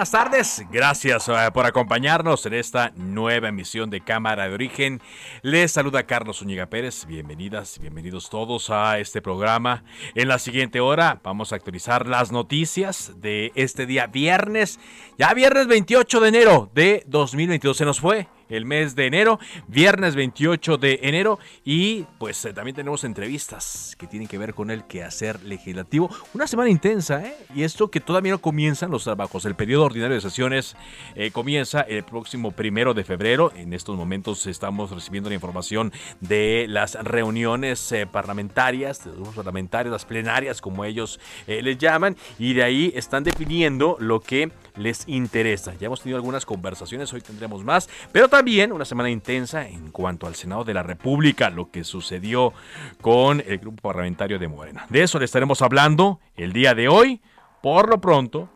Buenas tardes, gracias eh, por acompañarnos en esta nueva emisión de Cámara de Origen. Les saluda Carlos Zúñiga Pérez, bienvenidas, bienvenidos todos a este programa. En la siguiente hora vamos a actualizar las noticias de este día viernes, ya viernes 28 de enero de 2022 se nos fue el mes de enero, viernes 28 de enero. Y pues eh, también tenemos entrevistas que tienen que ver con el quehacer legislativo. Una semana intensa, ¿eh? Y esto que todavía no comienzan los trabajos. El periodo ordinario de sesiones eh, comienza el próximo primero de febrero. En estos momentos estamos recibiendo la información de las reuniones eh, parlamentarias, de los parlamentarios, las plenarias, como ellos les llaman. Y de ahí están definiendo lo que les interesa. Ya hemos tenido algunas conversaciones, hoy tendremos más, pero también una semana intensa en cuanto al Senado de la República, lo que sucedió con el grupo parlamentario de Morena. De eso le estaremos hablando el día de hoy. Por lo pronto,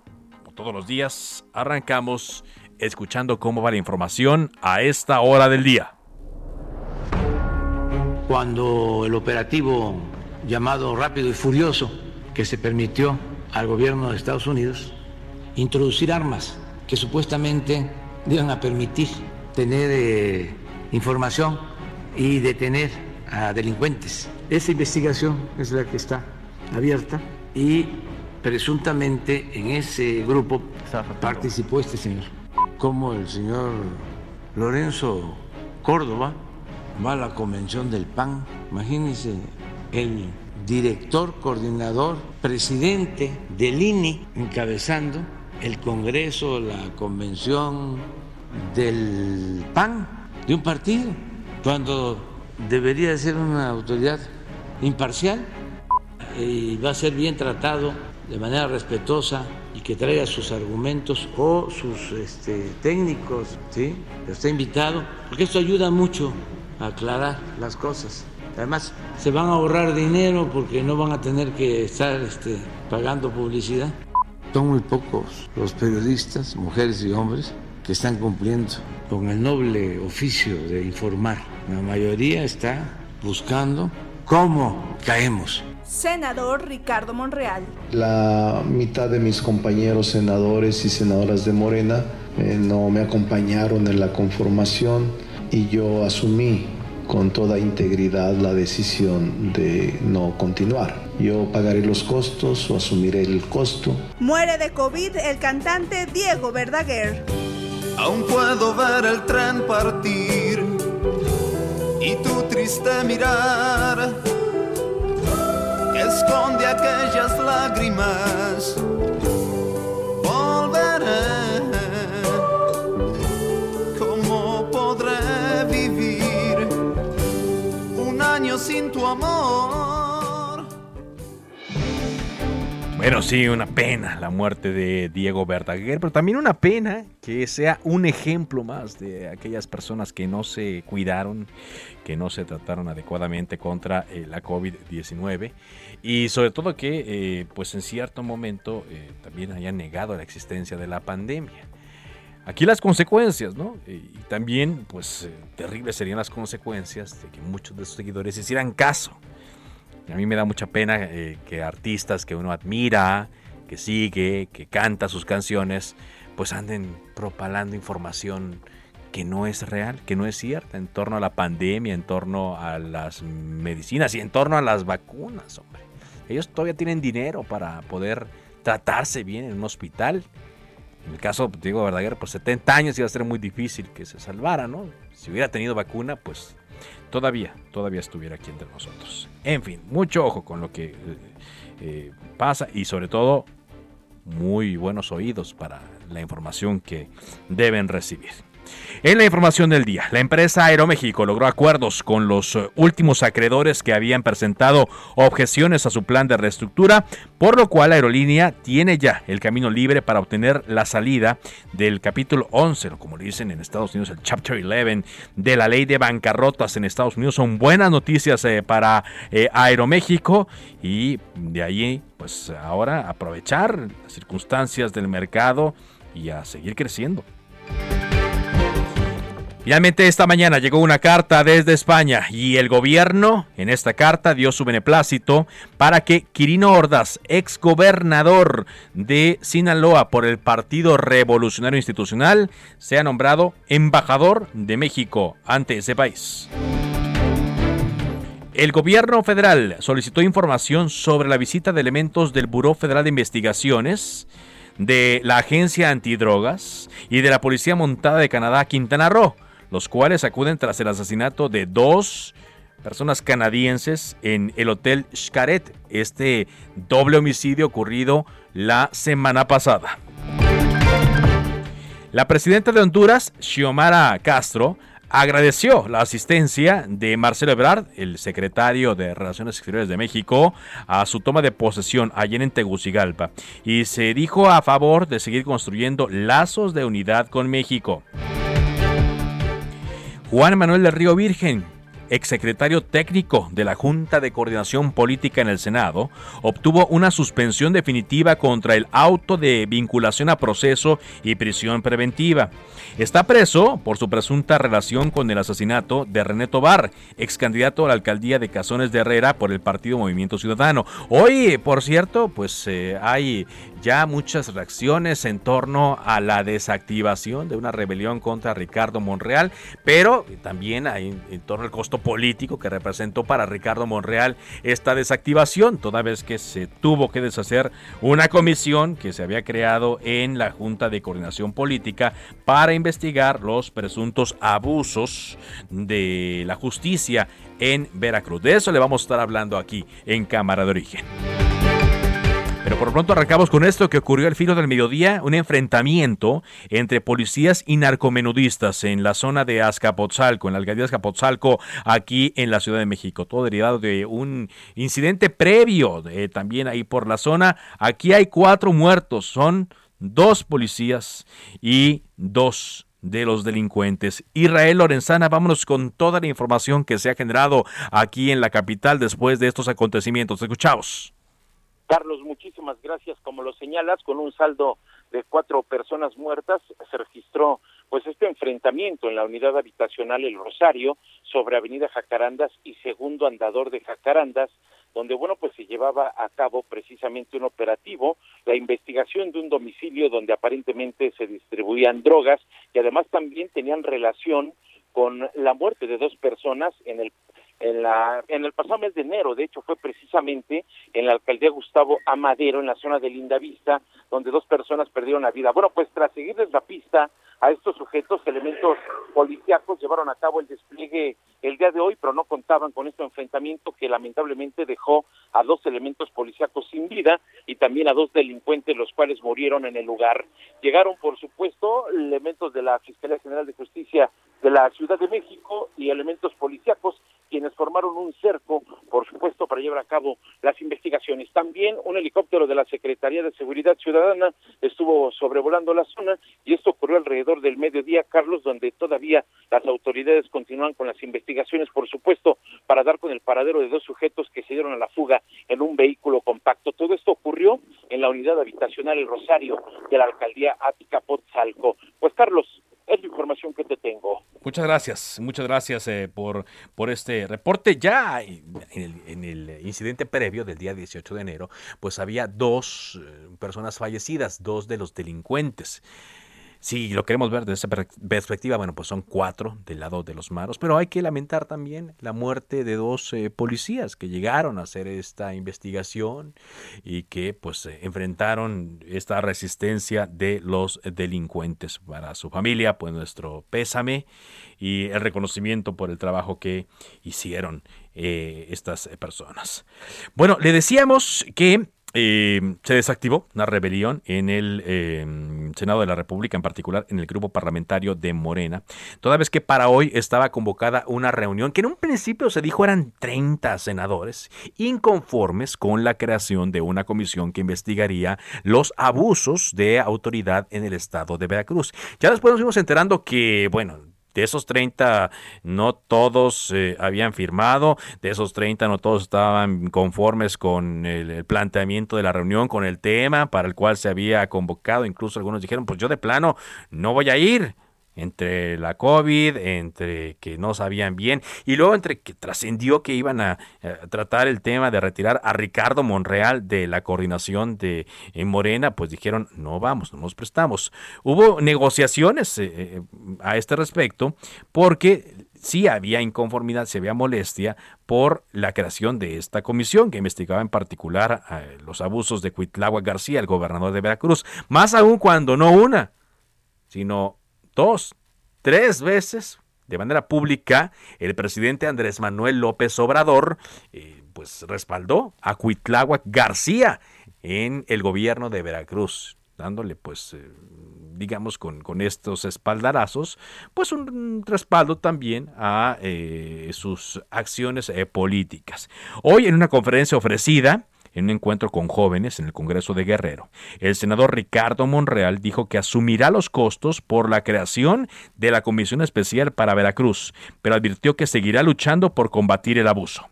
todos los días, arrancamos escuchando cómo va la información a esta hora del día. Cuando el operativo llamado Rápido y Furioso que se permitió al gobierno de Estados Unidos introducir armas que supuestamente iban a permitir tener eh, información y detener a delincuentes. Esa investigación es la que está abierta. Y presuntamente en ese grupo participó este señor, como el señor Lorenzo Córdoba va a la convención del PAN, imagínense el director, coordinador, presidente del INI encabezando el Congreso, la convención del PAN, de un partido, cuando debería ser una autoridad imparcial y va a ser bien tratado de manera respetuosa y que traiga sus argumentos o sus este, técnicos, ¿sí? está invitado, porque esto ayuda mucho a aclarar las cosas. Además, se van a ahorrar dinero porque no van a tener que estar este, pagando publicidad. Son muy pocos los periodistas, mujeres y hombres, que están cumpliendo con el noble oficio de informar. La mayoría está buscando cómo caemos. Senador Ricardo Monreal. La mitad de mis compañeros senadores y senadoras de Morena eh, no me acompañaron en la conformación y yo asumí con toda integridad la decisión de no continuar. Yo pagaré los costos o asumiré el costo. Muere de COVID el cantante Diego Verdaguer. Aún puedo ver el tren partir y tu triste mirar esconde aquellas lágrimas. Volveré. sin tu amor. Bueno, sí, una pena la muerte de Diego Verdaguer, pero también una pena que sea un ejemplo más de aquellas personas que no se cuidaron, que no se trataron adecuadamente contra eh, la COVID-19 y sobre todo que, eh, pues en cierto momento, eh, también hayan negado la existencia de la pandemia. Aquí las consecuencias, ¿no? Y también, pues, terribles serían las consecuencias de que muchos de sus seguidores hicieran caso. A mí me da mucha pena eh, que artistas que uno admira, que sigue, que canta sus canciones, pues anden propalando información que no es real, que no es cierta en torno a la pandemia, en torno a las medicinas y en torno a las vacunas, hombre. Ellos todavía tienen dinero para poder tratarse bien en un hospital. En el caso de Diego Verdaguer, pues 70 años iba a ser muy difícil que se salvara, ¿no? Si hubiera tenido vacuna, pues todavía, todavía estuviera aquí entre nosotros. En fin, mucho ojo con lo que eh, eh, pasa y sobre todo muy buenos oídos para la información que deben recibir. En la información del día, la empresa Aeroméxico logró acuerdos con los eh, últimos acreedores que habían presentado objeciones a su plan de reestructura, por lo cual la aerolínea tiene ya el camino libre para obtener la salida del capítulo 11, o como le dicen en Estados Unidos, el Chapter 11 de la ley de bancarrotas en Estados Unidos. Son buenas noticias eh, para eh, Aeroméxico y de ahí, pues ahora aprovechar las circunstancias del mercado y a seguir creciendo. Finalmente esta mañana llegó una carta desde España y el gobierno en esta carta dio su beneplácito para que Quirino Ordaz, exgobernador de Sinaloa por el Partido Revolucionario Institucional, sea nombrado embajador de México ante ese país. El gobierno federal solicitó información sobre la visita de elementos del Buró Federal de Investigaciones, de la Agencia Antidrogas y de la Policía Montada de Canadá, Quintana Roo los cuales acuden tras el asesinato de dos personas canadienses en el Hotel Xcaret, este doble homicidio ocurrido la semana pasada. La presidenta de Honduras, Xiomara Castro, agradeció la asistencia de Marcelo Ebrard, el secretario de Relaciones Exteriores de México, a su toma de posesión ayer en Tegucigalpa y se dijo a favor de seguir construyendo lazos de unidad con México. Juan Manuel del Río Virgen, exsecretario técnico de la Junta de Coordinación Política en el Senado, obtuvo una suspensión definitiva contra el auto de vinculación a proceso y prisión preventiva. Está preso por su presunta relación con el asesinato de René Tobar, ex candidato a la alcaldía de Cazones de Herrera por el partido Movimiento Ciudadano. Hoy, por cierto, pues eh, hay ya muchas reacciones en torno a la desactivación de una rebelión contra Ricardo Monreal, pero también hay en torno al costo político que representó para Ricardo Monreal esta desactivación, toda vez que se tuvo que deshacer una comisión que se había creado en la Junta de Coordinación Política para investigar los presuntos abusos de la justicia en Veracruz. De eso le vamos a estar hablando aquí en Cámara de Origen. Pero por pronto arrancamos con esto que ocurrió al filo del mediodía, un enfrentamiento entre policías y narcomenudistas en la zona de Azcapotzalco, en la alcaldía de Azcapotzalco, aquí en la Ciudad de México. Todo derivado de un incidente previo eh, también ahí por la zona. Aquí hay cuatro muertos, son dos policías y dos de los delincuentes. Israel Lorenzana, vámonos con toda la información que se ha generado aquí en la capital después de estos acontecimientos. Escuchamos. Carlos, muchísimas gracias. Como lo señalas, con un saldo de cuatro personas muertas, se registró pues este enfrentamiento en la unidad habitacional El Rosario sobre Avenida Jacarandas y segundo andador de Jacarandas, donde bueno pues se llevaba a cabo precisamente un operativo, la investigación de un domicilio donde aparentemente se distribuían drogas y además también tenían relación con la muerte de dos personas en el en, la, en el pasado mes de enero, de hecho fue precisamente en la alcaldía Gustavo Amadero, en la zona de Linda Vista, donde dos personas perdieron la vida. Bueno, pues tras seguirles la pista a estos sujetos, elementos policíacos llevaron a cabo el despliegue el día de hoy, pero no contaban con este enfrentamiento que lamentablemente dejó a dos elementos policíacos sin vida y también a dos delincuentes, los cuales murieron en el lugar. Llegaron, por supuesto, elementos de la Fiscalía General de Justicia de la Ciudad de México y elementos policíacos quienes formaron un cerco, por supuesto, para llevar a cabo las investigaciones. También un helicóptero de la Secretaría de Seguridad Ciudadana estuvo sobrevolando la zona y esto ocurrió alrededor del mediodía, Carlos, donde todavía las autoridades continúan con las investigaciones, por supuesto, para dar con el paradero de dos sujetos que se dieron a la fuga en un vehículo compacto. Todo esto ocurrió en la unidad habitacional El Rosario de la alcaldía Ática Potzalco. Pues Carlos, es la información que te tengo. Muchas gracias, muchas gracias eh, por, por este reporte. Ya en el, incidente previo del día 18 de enero, pues había dos eh, personas fallecidas, dos de los delincuentes. Si lo queremos ver desde esa perspectiva, bueno, pues son cuatro del lado de los maros, pero hay que lamentar también la muerte de dos eh, policías que llegaron a hacer esta investigación y que pues eh, enfrentaron esta resistencia de los delincuentes. Para su familia, pues nuestro pésame y el reconocimiento por el trabajo que hicieron eh, estas personas. Bueno, le decíamos que eh, se desactivó una rebelión en el eh, Senado de la República, en particular en el grupo parlamentario de Morena, toda vez que para hoy estaba convocada una reunión que en un principio se dijo eran 30 senadores inconformes con la creación de una comisión que investigaría los abusos de autoridad en el estado de Veracruz. Ya después nos fuimos enterando que, bueno, de esos 30 no todos eh, habían firmado, de esos 30 no todos estaban conformes con el, planteamiento de la reunión, con el tema para el cual se había convocado, incluso algunos dijeron, pues yo de plano no voy a ir entre la COVID, entre que no sabían bien y luego entre que trascendió que iban a, eh, tratar el tema de retirar a Ricardo Monreal de la coordinación de Morena, pues dijeron, no vamos, no nos prestamos. Hubo negociaciones eh, eh, a este respecto porque sí había inconformidad, se había molestia por la creación de esta comisión que investigaba en particular los abusos de Cuitlagua García, el gobernador de Veracruz, más aún cuando no una, sino dos, tres veces de manera pública, el presidente Andrés Manuel López Obrador eh, pues respaldó a Cuitláhuac García en el gobierno de Veracruz, dándole pues eh, digamos con, estos espaldarazos, pues un respaldo también a eh, sus acciones políticas. Hoy en una conferencia ofrecida en un encuentro con jóvenes en el Congreso de Guerrero. El senador Ricardo Monreal dijo que asumirá los costos por la creación de la Comisión Especial para Veracruz, pero advirtió que seguirá luchando por combatir el abuso.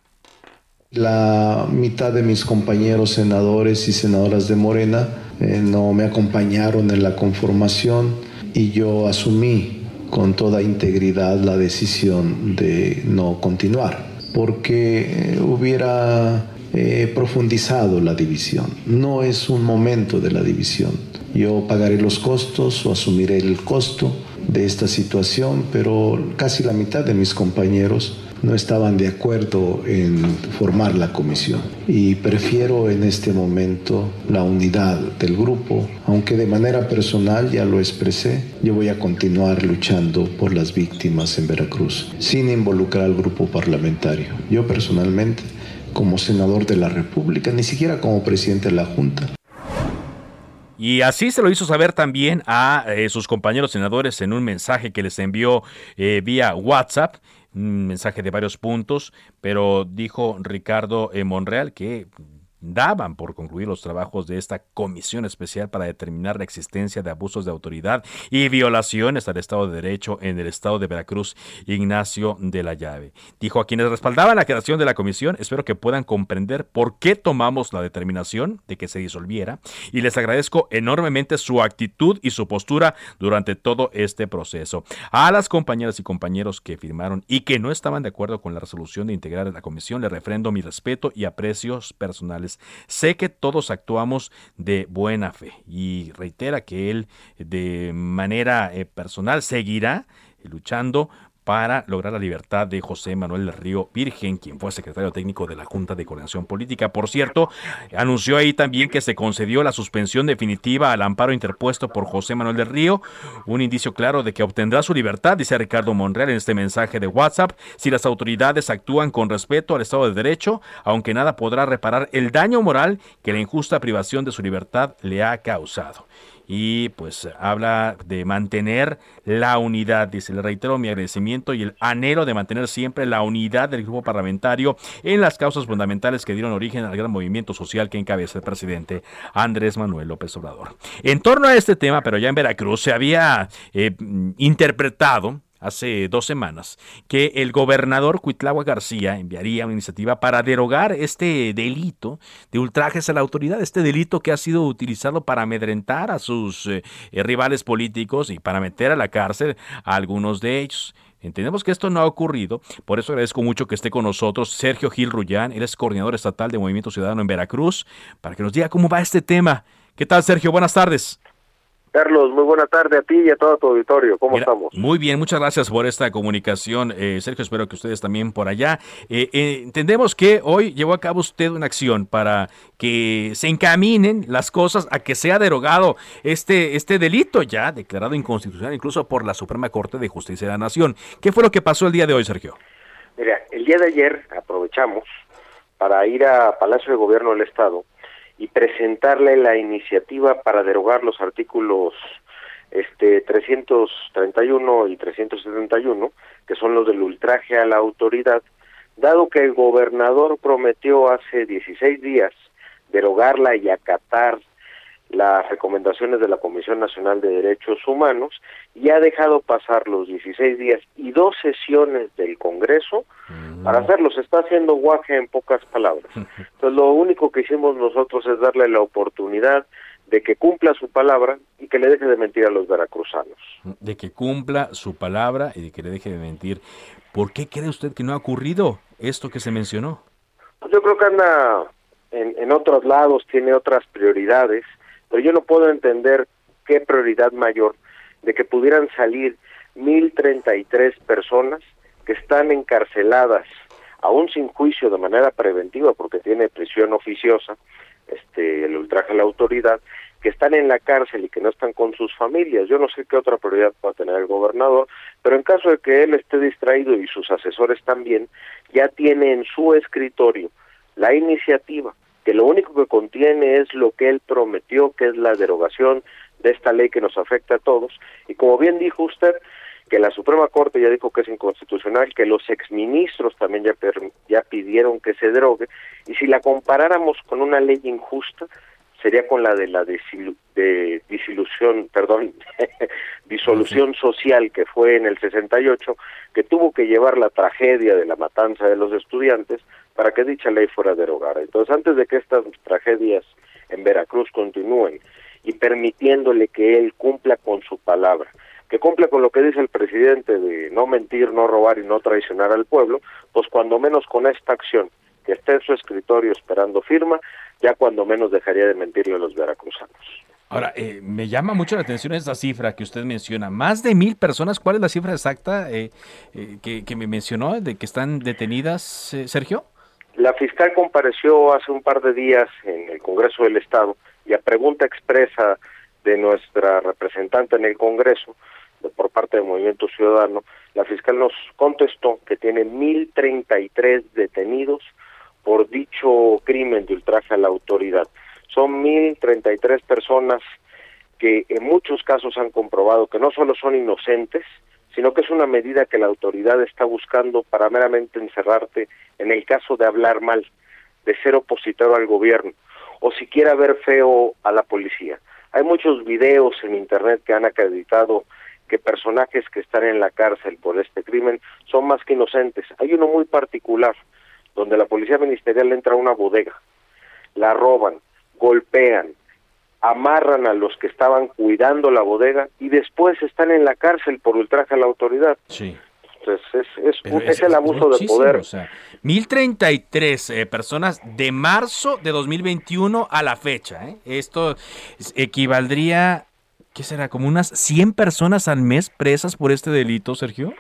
La mitad de mis compañeros senadores y senadoras de Morena eh, no me acompañaron en la conformación y yo asumí con toda integridad la decisión de no continuar, porque eh, hubiera He profundizado la división. No es un momento de la división. Yo pagaré los costos o asumiré el costo de esta situación, pero casi la mitad de mis compañeros no estaban de acuerdo en formar la comisión. Y prefiero en este momento la unidad del grupo, aunque de manera personal ya lo expresé, yo voy a continuar luchando por las víctimas en Veracruz, sin involucrar al grupo parlamentario. Yo personalmente como senador de la República, ni siquiera como presidente de la Junta. Y así se lo hizo saber también a eh, sus compañeros senadores en un mensaje que les envió eh, vía WhatsApp, un mensaje de varios puntos, pero dijo Ricardo eh, Monreal que daban por concluir los trabajos de esta comisión especial para determinar la existencia de abusos de autoridad y violaciones al Estado de Derecho en el Estado de Veracruz, Ignacio de la Llave. Dijo a quienes respaldaban la creación de la comisión, espero que puedan comprender por qué tomamos la determinación de que se disolviera y les agradezco enormemente su actitud y su postura durante todo este proceso. A las compañeras y compañeros que firmaron y que no estaban de acuerdo con la resolución de integrar la comisión, les refrendo mi respeto y aprecios personales Sé que todos actuamos de buena fe y reitera que él de manera eh, personal seguirá luchando para lograr la libertad de José Manuel del Río Virgen, quien fue secretario técnico de la Junta de Coordinación Política. Por cierto, anunció ahí también que se concedió la suspensión definitiva al amparo interpuesto por José Manuel del Río, un indicio claro de que obtendrá su libertad, dice Ricardo Monreal en este mensaje de WhatsApp, si las autoridades actúan con respeto al Estado de Derecho, aunque nada podrá reparar el daño moral que la injusta privación de su libertad le ha causado y pues habla de mantener la unidad. Dice, le reitero mi agradecimiento y el anhelo de mantener siempre la unidad del grupo parlamentario en las causas fundamentales que dieron origen al gran movimiento social que encabeza el presidente Andrés Manuel López Obrador. En torno a este tema, pero ya en Veracruz, se había eh, interpretado hace dos semanas que el gobernador Cuitlagua García enviaría una iniciativa para derogar este delito de ultrajes a la autoridad, este delito que ha sido utilizado para amedrentar a sus eh, rivales políticos y para meter a la cárcel a algunos de ellos. Entendemos que esto no ha ocurrido, por eso agradezco mucho que esté con nosotros Sergio Gil Rullán, él es coordinador estatal de Movimiento Ciudadano en Veracruz, para que nos diga cómo va este tema. ¿Qué tal, Sergio? Buenas tardes. Carlos, muy buena tarde a ti y a todo tu auditorio. ¿Cómo estamos? Muy bien, muchas gracias por esta comunicación, eh, Sergio. Espero que ustedes también por allá. Eh, eh, entendemos que hoy llevó a cabo usted una acción para que se encaminen las cosas a que sea derogado este, este delito ya declarado inconstitucional incluso por la Suprema Corte de Justicia de la Nación. ¿Qué fue lo que pasó el día de hoy, Sergio? Mira, el día de ayer aprovechamos para ir a Palacio de Gobierno del Estado y presentarle la iniciativa para derogar los artículos este 331 y 371, que son los del ultraje a la autoridad, dado que el gobernador prometió hace 16 días derogarla y acatar las recomendaciones de la Comisión Nacional de Derechos Humanos y ha dejado pasar los 16 días y dos sesiones del Congreso para mm. hacerlo. Se está haciendo guaje en pocas palabras. Entonces lo único que hicimos nosotros es darle la oportunidad de que cumpla su palabra y que le deje de mentir a los veracruzanos. De que cumpla su palabra y de que le deje de mentir. ¿Por qué cree usted que no ha ocurrido esto que se mencionó? Yo creo que anda en, en otros lados, tiene otras prioridades pero yo no puedo entender qué prioridad mayor de que pudieran salir 1033 personas que están encarceladas aún sin juicio de manera preventiva porque tiene prisión oficiosa, este el ultraje a la autoridad, que están en la cárcel y que no están con sus familias. Yo no sé qué otra prioridad pueda tener el gobernador, pero en caso de que él esté distraído y sus asesores también, ya tiene en su escritorio la iniciativa que lo único que contiene es lo que él prometió, que es la derogación de esta ley que nos afecta a todos. Y como bien dijo usted, que la Suprema Corte ya dijo que es inconstitucional, que los exministros también ya, ya pidieron que se derogue, y si la comparáramos con una ley injusta, sería con la de la de disilusión, perdón, disolución social que fue en el 68, que tuvo que llevar la tragedia de la matanza de los estudiantes para que dicha ley fuera derogada. Entonces, antes de que estas tragedias en Veracruz continúen y permitiéndole que él cumpla con su palabra, que cumpla con lo que dice el presidente de no mentir, no robar y no traicionar al pueblo, pues cuando menos con esta acción, que esté en su escritorio esperando firma, ya cuando menos dejaría de mentirle a los veracruzanos. Ahora, eh, me llama mucho la atención esa cifra que usted menciona. Más de mil personas, ¿cuál es la cifra exacta eh, eh, que, que, me mencionó de que están detenidas, Sergio? La fiscal compareció hace un par de días en el Congreso del Estado y a pregunta expresa de nuestra representante en el Congreso, por parte del Movimiento Ciudadano, la fiscal nos contestó que tiene 1.033 detenidos por dicho crimen de ultraje a la autoridad. Son 1.033 personas que en muchos casos han comprobado que no solo son inocentes, sino que es una medida que la autoridad está buscando para meramente encerrarte en el caso de hablar mal, de ser opositor al gobierno o siquiera ver feo a la policía. Hay muchos videos en internet que han acreditado que personajes que están en la cárcel por este crimen son más que inocentes. Hay uno muy particular donde la policía ministerial entra a una bodega, la roban, golpean, amarran a los que estaban cuidando la bodega y después están en la cárcel por ultraje a la autoridad. Sí. Entonces es, es, el abuso de poder. O sea, 1033 eh, personas de marzo de 2021 a la fecha. ¿eh? Esto equivaldría, ¿qué será? ¿Como unas 100 personas al mes presas por este delito, Sergio?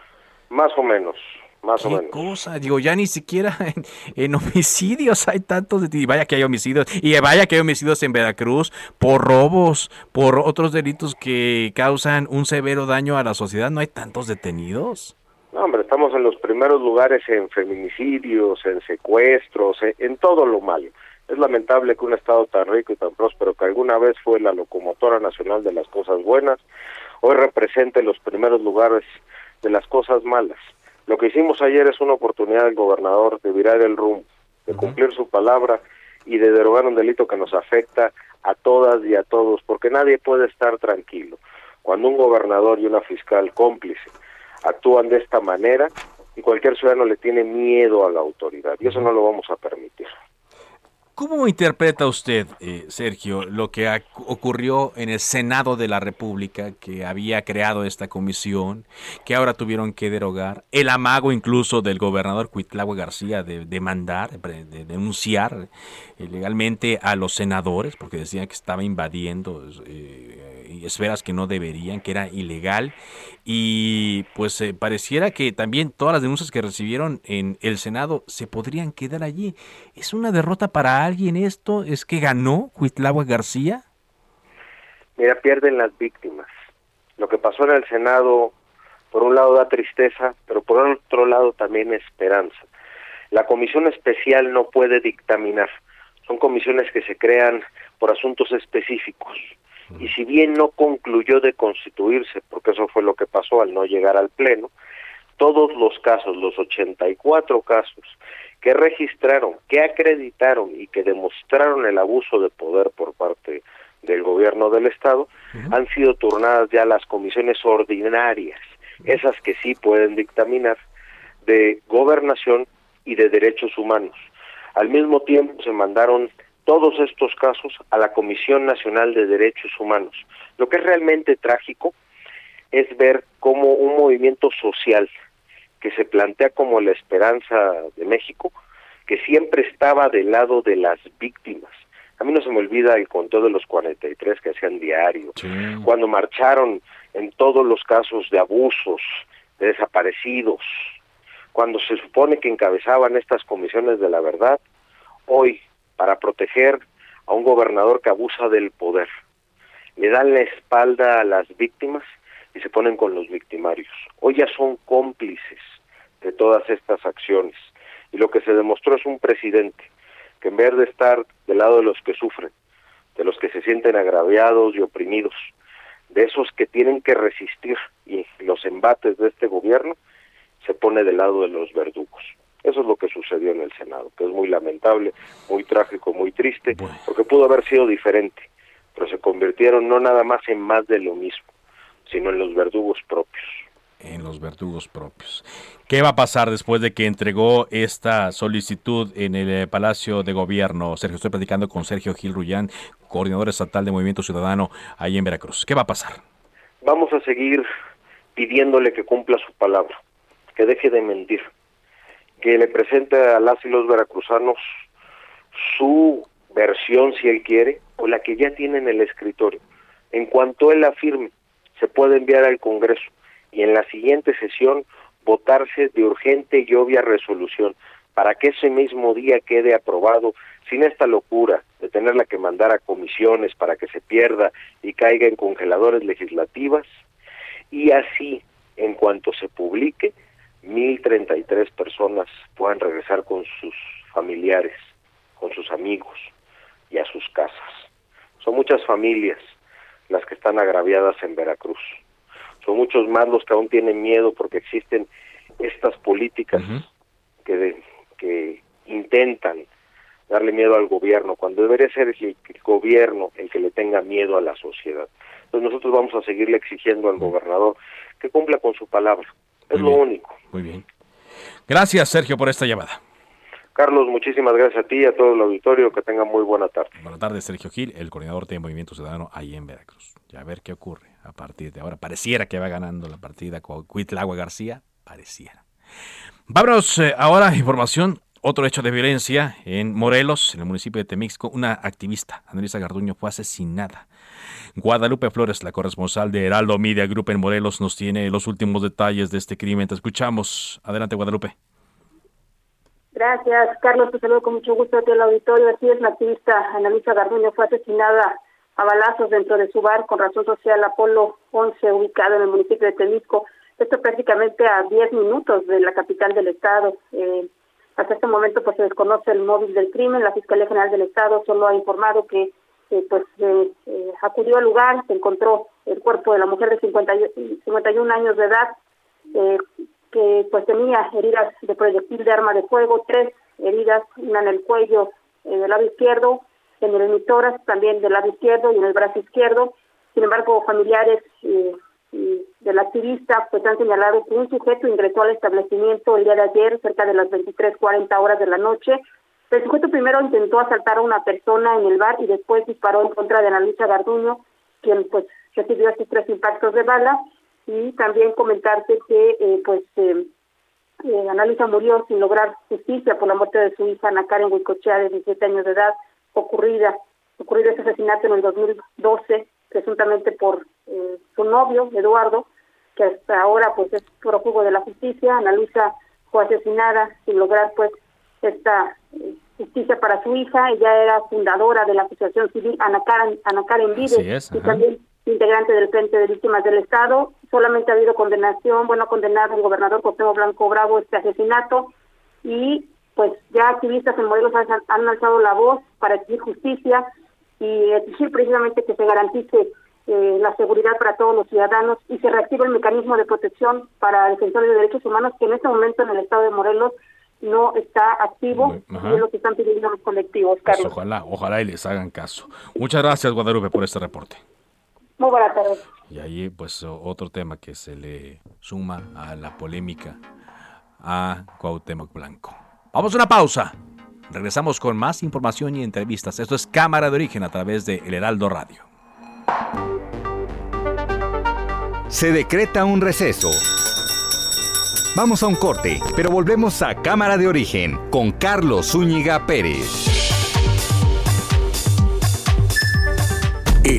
Más o menos más o menos. cosa? Digo, ya ni siquiera en, homicidios hay tantos. Y vaya que hay homicidios. Y vaya que hay homicidios en Veracruz por robos, por otros delitos que causan un severo daño a la sociedad. ¿No hay tantos detenidos? No, hombre, estamos en los primeros lugares en feminicidios, en secuestros, en, todo lo malo. Es lamentable que un Estado tan rico y tan próspero que alguna vez fue la locomotora nacional de las cosas buenas, hoy represente los primeros lugares de las cosas malas. Lo que hicimos ayer es una oportunidad del gobernador de virar el rumbo, de cumplir su palabra y de derogar un delito que nos afecta a todas y a todos, porque nadie puede estar tranquilo. Cuando un gobernador y una fiscal cómplice actúan de esta manera, y cualquier ciudadano le tiene miedo a la autoridad, y eso no lo vamos a permitir. ¿Cómo interpreta usted, eh, Sergio, lo que ocurrió en el Senado de la República, que había creado esta comisión, que ahora tuvieron que derogar, el amago incluso del gobernador Cuitlagua García de demandar, de, denunciar eh, legalmente a los senadores, porque decían que estaba invadiendo eh, esferas que no deberían, que era ilegal, y pues eh, pareciera que también todas las denuncias que recibieron en el Senado se podrían quedar allí. ¿Es una derrota para alguien esto? ¿Es que ganó Huitlahua García? Mira, pierden las víctimas. Lo que pasó en el Senado, por un lado da tristeza, pero por otro lado también esperanza. La comisión especial no puede dictaminar. Son comisiones que se crean por asuntos específicos y si bien no concluyó de constituirse, porque eso fue lo que pasó al no llegar al Pleno, todos los casos, los 84 casos que registraron, que acreditaron y que demostraron el abuso de poder por parte del gobierno del Estado, han sido turnadas ya las comisiones ordinarias, esas que sí pueden dictaminar, de gobernación y de derechos humanos. Al mismo tiempo se mandaron todos estos casos a la Comisión Nacional de Derechos Humanos. Lo que es realmente trágico es ver cómo un movimiento social que se plantea como la esperanza de México, que siempre estaba del lado de las víctimas. A mí no se me olvida el conteo de los 43 que hacían diario, cuando marcharon en todos los casos de abusos, de desaparecidos, cuando se supone que encabezaban estas comisiones de la verdad, hoy para proteger a un gobernador que abusa del poder. Le dan la espalda a las víctimas y se ponen con los victimarios. Hoy ya son cómplices de todas estas acciones. Y lo que se demostró es un presidente que en vez de estar del lado de los que sufren, de los que se sienten agraviados y oprimidos, de esos que tienen que resistir y los embates de este gobierno, se pone del lado de los verdugos. Eso es lo que sucedió en el Senado, que es muy lamentable, muy trágico, muy triste, porque pudo haber sido diferente, pero se convirtieron no nada más en más de lo mismo, sino en los verdugos propios. En los verdugos propios. ¿Qué va a pasar después de que entregó esta solicitud en el eh, Palacio de Gobierno? Sergio, estoy platicando con Sergio Gil Rullán, coordinador estatal de Movimiento Ciudadano ahí en Veracruz. ¿Qué va a pasar? Vamos a seguir pidiéndole que cumpla su palabra, que deje de mentir que le presente a las y los veracruzanos su versión, si él quiere, o la que ya tiene en el escritorio. En cuanto él la firme, se puede enviar al Congreso y en la siguiente sesión votarse de urgente y obvia resolución para que ese mismo día quede aprobado sin esta locura de tenerla que mandar a comisiones para que se pierda y caiga en congeladores legislativas y así en cuanto se publique 1.033 personas puedan regresar con sus familiares, con sus amigos y a sus casas. Son muchas familias las que están agraviadas en Veracruz. Son muchos más los que aún tienen miedo porque existen estas políticas que, que intentan darle miedo al gobierno, cuando debería ser el, gobierno el que le tenga miedo a la sociedad. Entonces nosotros vamos a seguirle exigiendo al gobernador que cumpla con su palabra, es lo único. Muy bien. Gracias, Sergio, por esta llamada. Carlos, muchísimas gracias a ti y a todo el auditorio. Que tengan muy buena tarde. Buenas tardes, Sergio Gil, el coordinador de Movimiento Ciudadano ahí en Veracruz. Ya a ver qué ocurre a partir de ahora. Pareciera que va ganando la partida con Cuitlagua García. Pareciera. Vámonos eh, ahora información. Otro hecho de violencia en Morelos, en el municipio de Temixco. Una activista, Andrés Garduño, fue asesinada Guadalupe Flores, la corresponsal de Heraldo Media Group en Morelos, nos tiene los últimos detalles de este crimen. Te escuchamos. Adelante, Guadalupe. Gracias, Carlos. Te saludo con mucho gusto a ti el auditorio. Así es, la activista Analisa Garduño fue asesinada a balazos dentro de su bar con razón social Apolo 11, ubicado en el municipio de Temisco. Esto prácticamente a 10 minutos de la capital del estado. Eh, hasta este momento pues se desconoce el móvil del crimen. La Fiscalía General del Estado solo ha informado que pues eh, eh, acudió al lugar, se encontró el cuerpo de la mujer de 50, 51 años de edad, eh, que pues tenía heridas de proyectil de arma de fuego, tres heridas, una en el cuello del lado izquierdo, en el emitórax también del lado izquierdo y en el brazo izquierdo. Sin embargo, familiares del activista pues han señalado que un sujeto ingresó al establecimiento el día de ayer cerca de las 23:40 horas de la noche El sujeto primero intentó asaltar a una persona en el bar y después disparó en contra de Ana Garduño, quien pues recibió así tres impactos de bala. Y también comentarte que eh, pues eh, eh, Ana Luisa murió sin lograr justicia por la muerte de su hija Ana Karen Huicochea de 17 años de edad, ocurrida, ocurrido ese asesinato en el 2012, presuntamente por eh, su novio, Eduardo, que hasta ahora pues es prófugo de la justicia. Ana Luisa fue asesinada sin lograr pues esta justicia para su hija. Ella era fundadora de la Asociación Civil Ana Karen, Ana Karen Vive y también integrante del Frente de Víctimas del Estado. Solamente ha habido condenación, bueno, condenado el gobernador José Blanco Bravo este asesinato y pues ya activistas en Morelos han, han alzado la voz para exigir justicia y exigir precisamente que se garantice eh, la seguridad para todos los ciudadanos y se reactive el mecanismo de protección para defensores de derechos humanos que en este momento en el estado de Morelos no está activo y es lo que están pidiendo los colectivos, pues ojalá, ojalá y les hagan caso. Muchas gracias, Guadalupe, por este reporte. Muy buenas tardes. Y ahí, pues, otro tema que se le suma a la polémica a Cuauhtémoc Blanco. Vamos a una pausa. Regresamos con más información y entrevistas. Esto es Cámara de Origen a través de El Heraldo Radio. Se decreta un receso. Vamos a un corte, pero volvemos a Cámara de Origen con Carlos Zúñiga Pérez.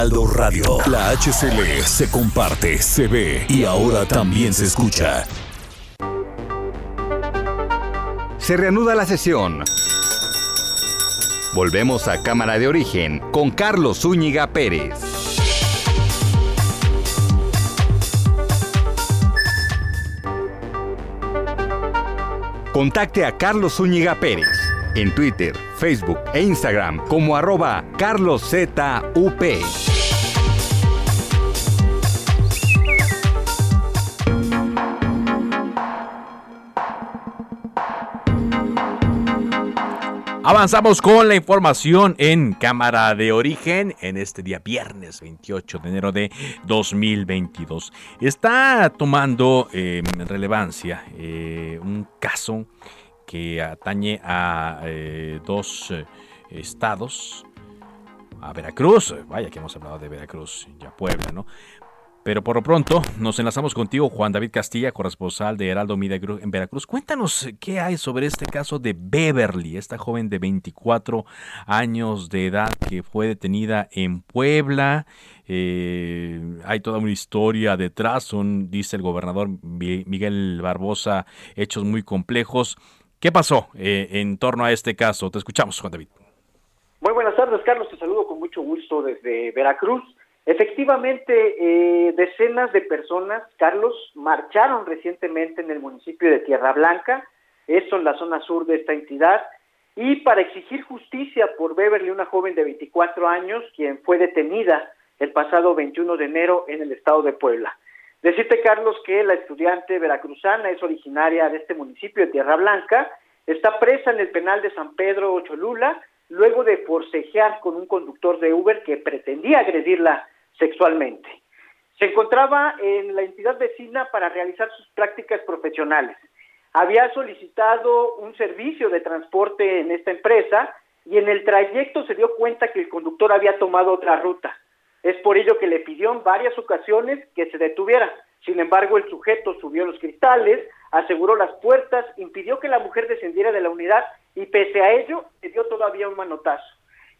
Heraldo Radio, la HCL se comparte, se ve y ahora también se escucha. Se reanuda la sesión. Volvemos a Cámara de Origen con Carlos Zúñiga Pérez. Contacte a Carlos Zúñiga Pérez en Twitter, Facebook e Instagram como arroba carloszup. Avanzamos con la información en Cámara de Origen en este día viernes 28 de enero de 2022. Está tomando em, relevancia eh, un caso que atañe a eh, dos eh, estados, a Veracruz, vaya que hemos hablado de Veracruz y a Puebla, ¿no? Pero por lo pronto nos enlazamos contigo, Juan David Castilla, corresponsal de Heraldo Media en Veracruz. Cuéntanos qué hay sobre este caso de Beverly, esta joven de 24 años de edad que fue detenida en Puebla. Eh, hay toda una historia detrás, son, dice el gobernador Miguel Barbosa, hechos muy complejos. ¿Qué pasó eh, en torno a este caso? Te escuchamos, Juan David. Muy buenas tardes, Carlos. Te saludo con mucho gusto desde Veracruz. Efectivamente, eh, decenas de personas, Carlos, marcharon recientemente en el municipio de Tierra Blanca, eso en la zona sur de esta entidad, y para exigir justicia por Beverly, una joven de 24 años, quien fue detenida el pasado 21 de enero en el estado de Puebla. Decirte, Carlos, que la estudiante veracruzana es originaria de este municipio de Tierra Blanca, está presa en el penal de San Pedro Cholula, luego de forcejear con un conductor de Uber que pretendía agredirla sexualmente. Se encontraba en la entidad vecina para realizar sus prácticas profesionales. Había solicitado un servicio de transporte en esta empresa y en el trayecto se dio cuenta que el conductor había tomado otra ruta. Es por ello que le pidió en varias ocasiones que se detuviera. Sin embargo, el sujeto subió los cristales, aseguró las puertas, impidió que la mujer descendiera de la unidad y pese a ello le dio todavía un manotazo.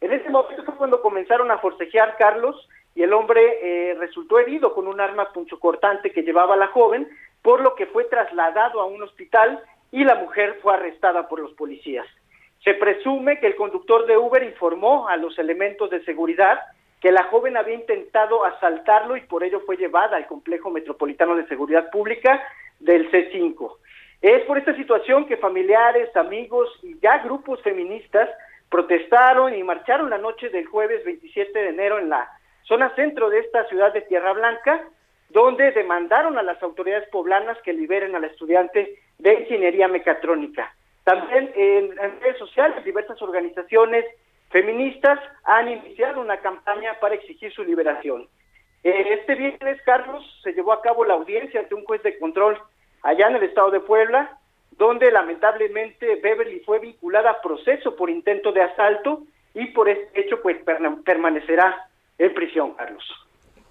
En ese momento fue cuando comenzaron a forcejear Carlos y el hombre eh, resultó herido con un arma punzocortante que llevaba la joven, por lo que fue trasladado a un hospital y la mujer fue arrestada por los policías. Se presume que el conductor de Uber informó a los elementos de seguridad que la joven había intentado asaltarlo y por ello fue llevada al complejo metropolitano de seguridad pública del C5. Es por esta situación que familiares, amigos y ya grupos feministas protestaron y marcharon la noche del jueves 27 de enero en la zona centro de esta ciudad de Tierra Blanca, donde demandaron a las autoridades poblanas que liberen a la estudiante de ingeniería mecatrónica. También en, redes sociales diversas organizaciones feministas han iniciado una campaña para exigir su liberación. Eh, este viernes, Carlos, se llevó a cabo la audiencia ante un juez de control allá en el estado de Puebla, donde lamentablemente Beverly fue vinculada a proceso por intento de asalto y por este hecho pues permanecerá en prisión, Carlos.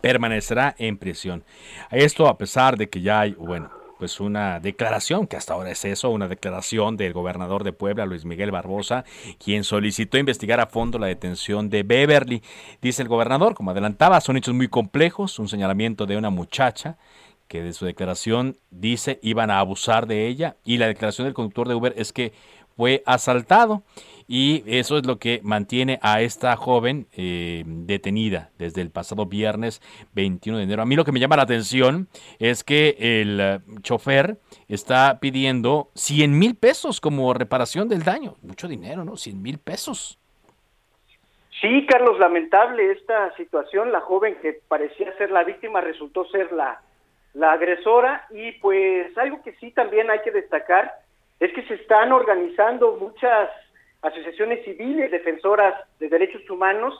Permanecerá en prisión. Esto a pesar de que ya hay, bueno, pues una declaración, que hasta ahora es eso, una declaración del gobernador de Puebla, Luis Miguel Barbosa, quien solicitó investigar a fondo la detención de Beverly. Dice el gobernador, como adelantaba, son hechos muy complejos, un señalamiento de una muchacha que de su declaración dice iban a abusar de ella y la declaración del conductor de Uber es que fue asaltado y eso es lo que mantiene a esta joven eh, detenida desde el pasado viernes 21 de enero. A mí lo que me llama la atención es que el eh, chofer está pidiendo 100 mil pesos como reparación del daño. Mucho dinero, ¿no? 100 mil pesos. Sí, Carlos, lamentable esta situación. La joven que parecía ser la víctima resultó ser la, la agresora y pues algo que sí también hay que destacar es que se están organizando muchas asociaciones civiles defensoras de derechos humanos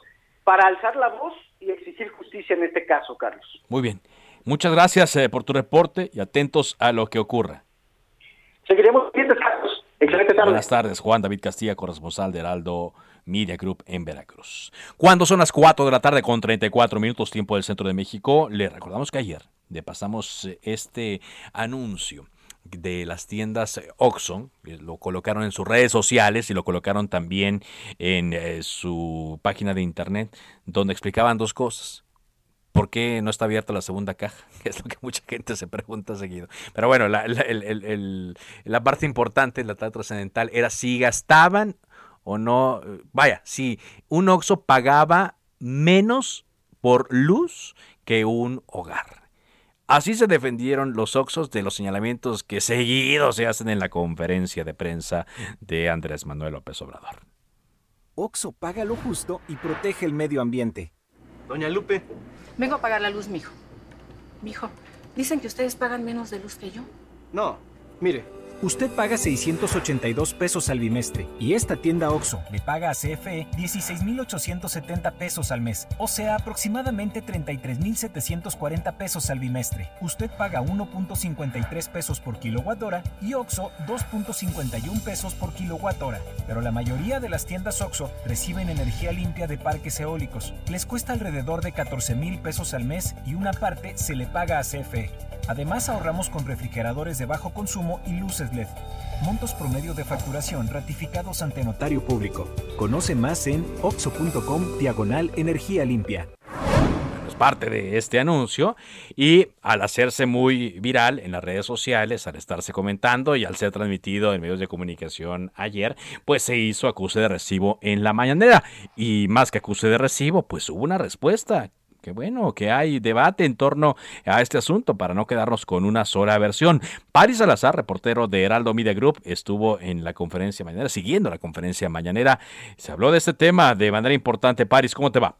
para alzar la voz y exigir justicia en este caso, Carlos. Muy bien. Muchas gracias eh, por tu reporte y atentos a lo que ocurra. Seguiremos viendo, Carlos. Excelente tarde. Buenas tardes, Juan David Castilla, corresponsal de Heraldo Media Group en Veracruz. Cuando son las 4 de la tarde con 34 minutos tiempo del centro de México, le recordamos que ayer le pasamos eh, este anuncio de las tiendas Oxxo, lo colocaron en sus redes sociales y lo colocaron también en eh, su página de internet, donde explicaban dos cosas. ¿Por qué no está abierta la segunda caja? Es lo que mucha gente se pregunta seguido. Pero bueno, la, la parte importante, la parte trascendental, era si gastaban o no. Vaya, si un Oxxo pagaba menos por luz que un hogar. Así se defendieron los Oxos de los señalamientos que seguidos se hacen en la conferencia de prensa de Andrés Manuel López Obrador. Oxo paga lo justo y protege el medio ambiente. Doña Lupe. Vengo a pagar la luz, mijo. Mijo, dicen que ustedes pagan menos de luz que yo. No, mire, Usted paga 682 pesos al bimestre y esta tienda OXO le paga a CFE 16,870 pesos al mes, o sea, aproximadamente 33,740 pesos al bimestre. Usted paga 1.53 pesos por kilowatt hora y OXO 2.51 pesos por kilowatt hora. Pero la mayoría de las tiendas OXO reciben energía limpia de parques eólicos. Les cuesta alrededor de 14 mil pesos al mes y una parte se le paga a CFE. Además ahorramos con refrigeradores de bajo consumo y luces LED. Montos promedio de facturación ratificados ante notario público. Conoce más en oxo.com diagonal energía limpia es parte de este anuncio y al hacerse muy viral en las redes sociales, al estarse comentando y al ser transmitido en medios de comunicación ayer, pues se hizo acuse de recibo en la mañanera y más que acuse de recibo, pues hubo una respuesta Qué bueno que hay debate en torno a este asunto para no quedarnos con una sola versión. Paris Salazar, reportero de Heraldo Media Group, estuvo en la conferencia mañanera, siguiendo la conferencia mañanera. Se habló de este tema de manera importante. Paris, ¿cómo te va?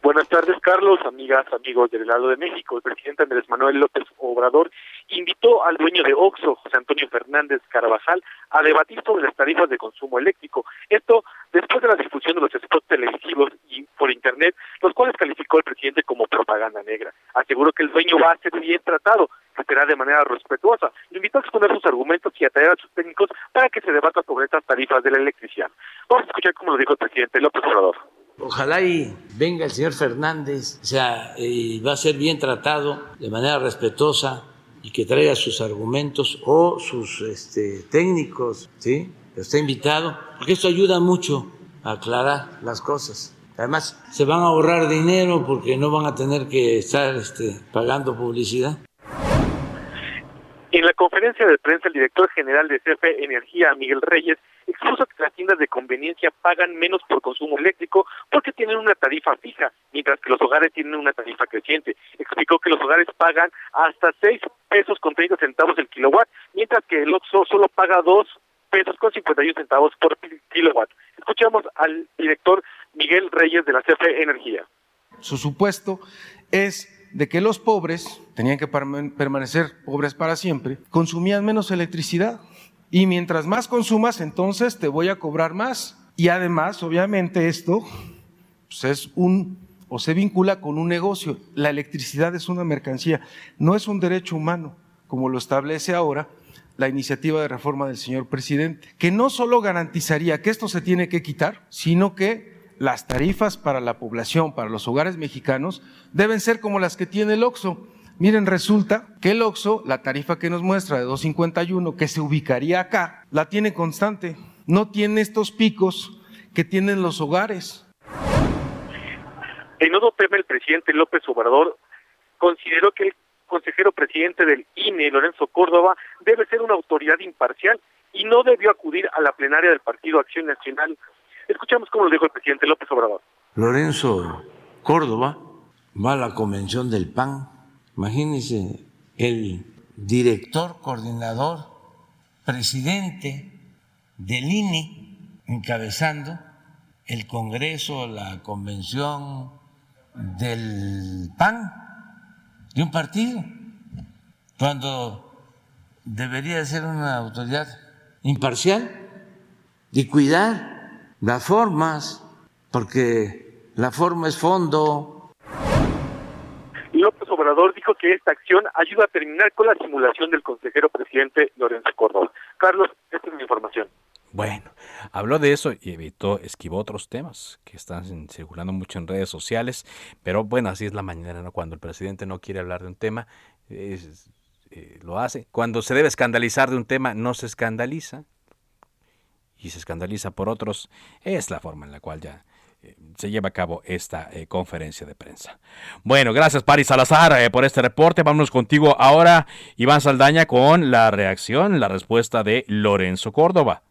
Buenas tardes, Carlos, amigas, amigos del lado de México. El presidente Andrés Manuel López Obrador invitó al dueño de Oxo, José Antonio Fernández Carvajal, a debatir sobre las tarifas de consumo eléctrico. Esto después de la difusión de los spots televisivos y por Internet, los cuales calificó el presidente como propaganda negra. Aseguró que el dueño va a ser bien tratado, que será de manera respetuosa. Le invitó a exponer sus argumentos y a traer a sus técnicos para que se debata sobre estas tarifas de la electricidad. Vamos a escuchar cómo lo dijo el presidente López Obrador. Ojalá y venga el señor Fernández, o sea, y va a ser bien tratado de manera respetuosa y que traiga sus argumentos o sus este, técnicos, ¿sí? Está invitado, porque esto ayuda mucho a aclarar las cosas. Además, se van a ahorrar dinero porque no van a tener que estar este, pagando publicidad. En la conferencia de prensa, el director general de CFE Energía, Miguel Reyes, expuso que las tiendas de conveniencia pagan menos por consumo eléctrico porque tienen una tarifa fija, mientras que los hogares tienen una tarifa creciente. Explicó que los hogares pagan hasta 6 pesos con 30 centavos el kilowatt, mientras que el OXXO solo paga 2 pesos con 51 centavos por kilowatt. Escuchamos al director Miguel Reyes de la CFE Energía. Su supuesto es de que los pobres tenían que permanecer pobres para siempre, consumían menos electricidad. Y mientras más consumas, entonces te voy a cobrar más. Y además, obviamente, esto pues, es un o se vincula con un negocio. La electricidad es una mercancía, no es un derecho humano, como lo establece ahora la iniciativa de reforma del señor presidente, que no solo garantizaría que esto se tiene que quitar, sino que las tarifas para la población, para los hogares mexicanos, deben ser como las que tiene el OXO. Miren, resulta que el OXO, la tarifa que nos muestra de 251, que se ubicaría acá, la tiene constante. No tiene estos picos que tienen los hogares. En otro tema, el presidente López Obrador consideró que el consejero presidente del INE, Lorenzo Córdoba, debe ser una autoridad imparcial y no debió acudir a la plenaria del Partido Acción Nacional Escuchamos cómo lo dijo el presidente López Obrador. Lorenzo Córdoba va a la convención del PAN. Imagínense, el director, coordinador, presidente del INE, encabezando el Congreso, la convención del PAN, de un partido, cuando debería ser una autoridad imparcial y cuidar las formas, porque la forma es fondo. López Obrador dijo que esta acción ayuda a terminar con la simulación del consejero presidente Lorenzo Córdoba. Carlos, esta es mi información. Bueno, habló de eso y evitó, esquivó otros temas que están circulando mucho en redes sociales, pero bueno, así es la mañana, ¿no? Cuando el presidente no quiere hablar de un tema, eh, lo hace. Cuando se debe escandalizar de un tema, no se escandaliza, y se escandaliza por otros, es la forma en la cual ya eh, se lleva a cabo esta eh, conferencia de prensa. Bueno, gracias Paris Salazar eh, por este reporte. Vámonos contigo ahora, Iván Saldaña, con la reacción, la respuesta de Lorenzo Córdoba.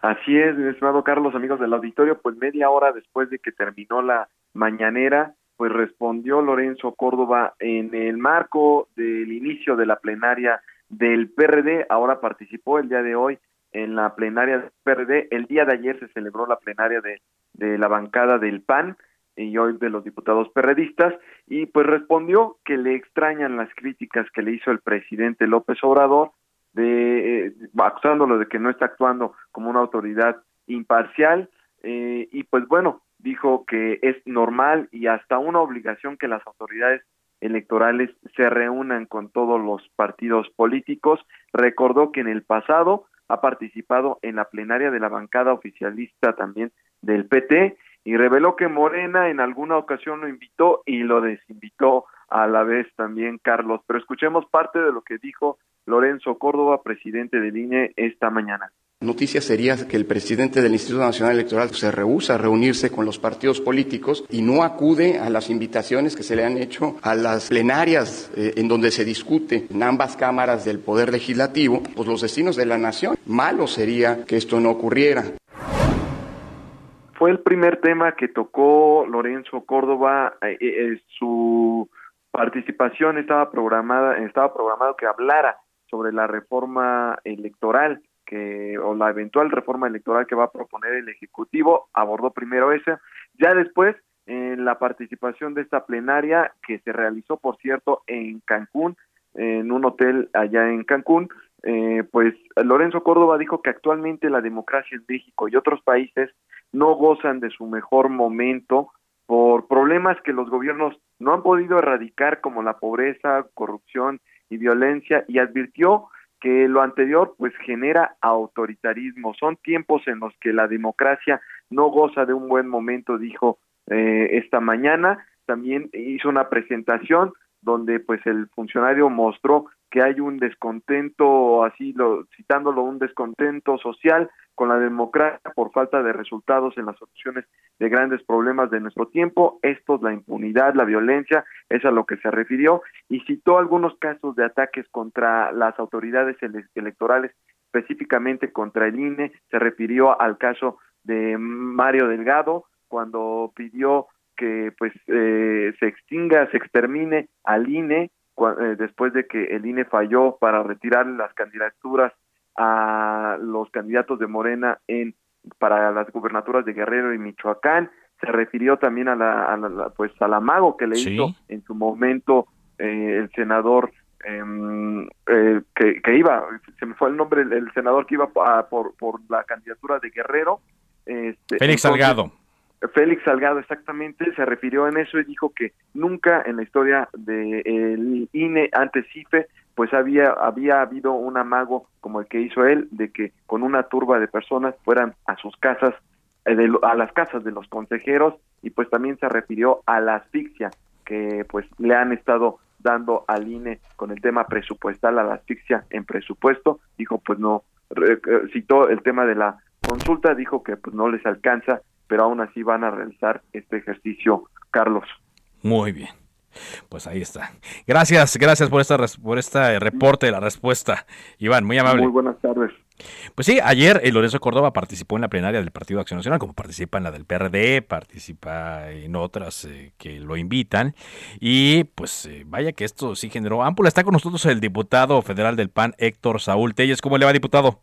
Así es, estimado Carlos, amigos del auditorio, pues media hora después de que terminó la mañanera, pues respondió Lorenzo Córdoba en el marco del inicio de la plenaria del PRD, ahora participó el día de hoy en la plenaria del PRD. El día de ayer se celebró la plenaria de, la bancada del PAN y hoy de los diputados perredistas y pues respondió que le extrañan las críticas que le hizo el presidente López Obrador de eh, acusándolo de que no está actuando como una autoridad imparcial. Eh, y pues bueno dijo que es normal y hasta una obligación que las autoridades electorales se reúnan con todos los partidos políticos. Recordó que en el pasado ha participado en la plenaria de la bancada oficialista también del PT y reveló que Morena en alguna ocasión lo invitó y lo desinvitó a la vez también Carlos. Pero escuchemos parte de lo que dijo Lorenzo Córdoba, presidente del INE, esta mañana. Noticia sería que el presidente del Instituto Nacional Electoral se rehúsa a reunirse con los partidos políticos y no acude a las invitaciones que se le han hecho a las plenarias eh, en donde se discute en ambas cámaras del Poder Legislativo, pues los destinos de la nación. Malo sería que esto no ocurriera. Fue el primer tema que tocó Lorenzo Córdoba. Eh, eh, su participación estaba programada, estaba programado que hablara sobre la reforma electoral que o la eventual reforma electoral que va a proponer el ejecutivo abordó primero esa, ya después en la participación de esta plenaria que se realizó por cierto en Cancún en un hotel allá en Cancún eh, pues Lorenzo Córdoba dijo que actualmente la democracia en México y otros países no gozan de su mejor momento por problemas que los gobiernos no han podido erradicar como la pobreza, corrupción y violencia y advirtió que lo anterior pues genera autoritarismo. Son tiempos en los que la democracia no goza de un buen momento, dijo eh, esta mañana. También hizo una presentación donde pues el funcionario mostró que hay un descontento, así lo, citándolo, un descontento social con la democracia por falta de resultados en las soluciones de grandes problemas de nuestro tiempo. Esto es la impunidad, la violencia, es a lo que se refirió y citó algunos casos de ataques contra las autoridades electorales, específicamente contra el INE. Se refirió al caso de Mario Delgado cuando pidió que pues eh, se extinga, se extermine al INE eh, después de que el INE falló para retirar las candidaturas a los candidatos de Morena en para las gubernaturas de Guerrero y Michoacán. Se refirió también a la, pues al amago que le hizo en su momento eh, el senador em, eh, que, que, iba se me fue el nombre el, senador que iba por por la candidatura de Guerrero este, Félix Salgado Félix Salgado exactamente se refirió en eso y dijo que nunca en la historia del INE antes CIFE pues había había habido un amago como el que hizo él de que con una turba de personas fueran a sus casas eh, a las casas de los consejeros y pues también se refirió a la asfixia que pues le han estado dando al INE con el tema presupuestal a la asfixia en presupuesto. Dijo pues no eh, citó el tema de la consulta dijo que pues no les alcanza pero aún así van a realizar este ejercicio, Carlos. Muy bien. Pues ahí está. Gracias, gracias por esta por este reporte de la respuesta, Iván, muy amable. Muy buenas tardes. Pues sí, ayer el Lorenzo Córdoba participó en la plenaria del Partido Acción Nacional, como participa en la del PRD, participa en otras eh, que lo invitan. Y pues eh, vaya que esto sí generó ámpula. Está con nosotros el diputado federal del PAN, Héctor Saúl Telles. ¿Cómo le va, diputado?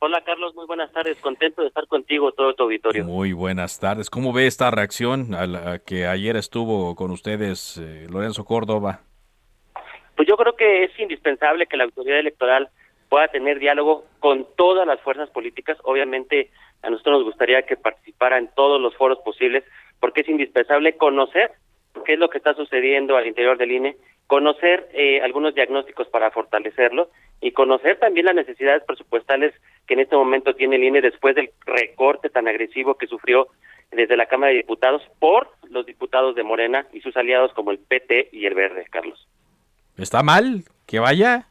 Hola Carlos, muy buenas tardes. Contento de estar contigo, todo tu auditorio. Muy buenas tardes. ¿Cómo ve esta reacción a la que ayer estuvo con ustedes eh, Lorenzo Córdoba? Pues yo creo que es indispensable que la autoridad electoral pueda tener diálogo con todas las fuerzas políticas. Obviamente a nosotros nos gustaría que participara en todos los foros posibles porque es indispensable conocer qué es lo que está sucediendo al interior del INE, conocer eh, algunos diagnósticos para fortalecerlo y conocer también las necesidades presupuestales que en este momento tiene el INE después del recorte tan agresivo que sufrió desde la Cámara de Diputados por los diputados de Morena y sus aliados como el PT y el Verde, Carlos. ¿Está mal que vaya?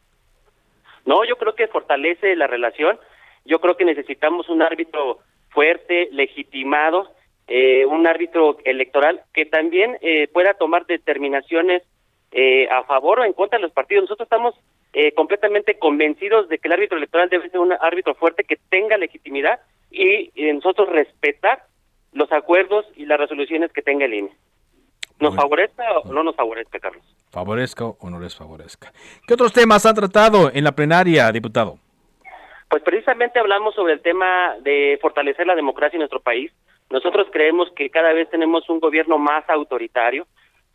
No, yo creo que fortalece la relación. Yo creo que necesitamos un árbitro fuerte, legitimado, eh, un árbitro electoral que también eh, pueda tomar determinaciones eh, a favor o en contra de los partidos. Nosotros estamos eh, completamente convencidos de que el árbitro electoral debe ser un árbitro fuerte que tenga legitimidad y, nosotros respetar los acuerdos y las resoluciones que tenga el INE. ¿Nos favorezca o no nos favorezca, Carlos? Favorezca o no les favorezca. ¿Qué otros temas han tratado en la plenaria, diputado? Pues precisamente hablamos sobre el tema de fortalecer la democracia en nuestro país. Nosotros creemos que cada vez tenemos un gobierno más autoritario.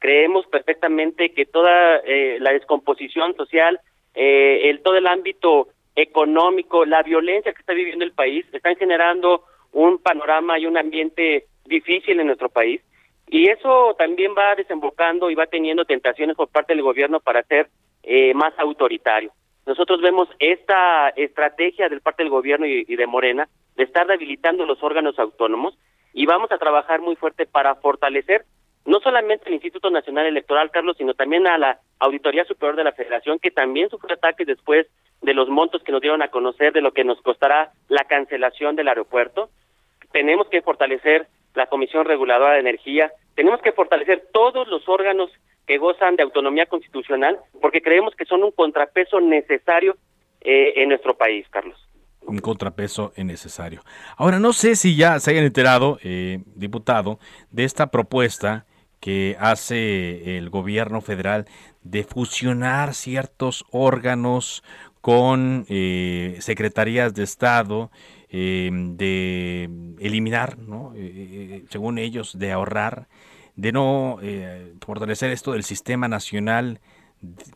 Creemos perfectamente que toda eh, la descomposición social eh, el, todo el ámbito económico, la violencia que está viviendo el país, están generando un panorama y un ambiente difícil en nuestro país. Y eso también va desembocando y va teniendo tentaciones por parte del gobierno para ser eh, más autoritario. Nosotros vemos esta estrategia del parte del gobierno y, y de Morena de estar debilitando los órganos autónomos y vamos a trabajar muy fuerte para fortalecer no solamente el Instituto Nacional Electoral, Carlos, sino también a la Auditoría Superior de la Federación, que también sufrió ataques después de los montos que nos dieron a conocer de lo que nos costará la cancelación del aeropuerto. Tenemos que fortalecer la Comisión Reguladora de Energía, tenemos que fortalecer todos los órganos que gozan de autonomía constitucional, porque creemos que son un contrapeso necesario eh, en nuestro país, Carlos un contrapeso necesario. Ahora, no sé si ya se hayan enterado, eh, diputado, de esta propuesta que hace el gobierno federal de fusionar ciertos órganos con eh, secretarías de Estado, eh, de eliminar, ¿no? Eh, según ellos, de ahorrar, de no fortalecer esto del sistema nacional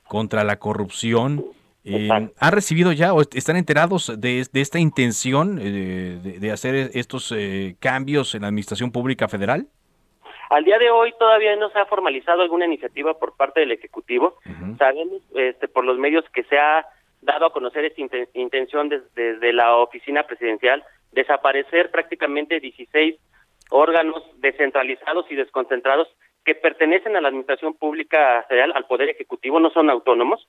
contra la corrupción. ¿Han recibido ya o están enterados de, esta intención de, de, hacer estos cambios en la Administración Pública Federal? Al día de hoy todavía no se ha formalizado alguna iniciativa por parte del Ejecutivo. Sabemos este, por los medios que se ha dado a conocer esta intención desde, la oficina presidencial, desaparecer prácticamente 16 órganos descentralizados y desconcentrados que pertenecen a la Administración Pública Federal, al Poder Ejecutivo, no son autónomos,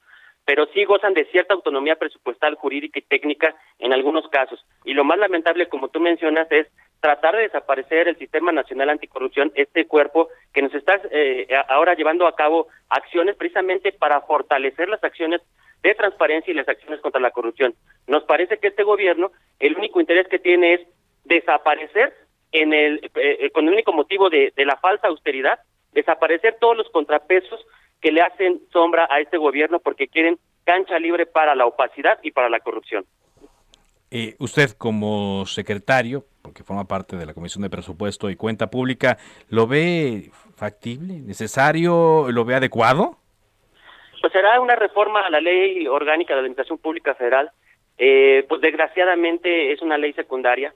pero sí gozan de cierta autonomía presupuestal, jurídica y técnica en algunos casos. Y lo más lamentable, como tú mencionas, es tratar de desaparecer el Sistema Nacional Anticorrupción, este cuerpo que nos está eh, ahora llevando a cabo acciones precisamente para fortalecer las acciones de transparencia y las acciones contra la corrupción. Nos parece que este gobierno, el único interés que tiene es desaparecer en el, eh, eh, con el único motivo de, de la falsa austeridad, desaparecer todos los contrapesos que le hacen sombra a este gobierno porque quieren cancha libre para la opacidad y para la corrupción. Eh, usted como secretario, porque forma parte de la Comisión de Presupuesto y Cuenta Pública, ¿lo ve factible, necesario, lo ve adecuado? Pues será una reforma a la ley orgánica de la Administración Pública Federal. Eh, pues desgraciadamente es una ley secundaria.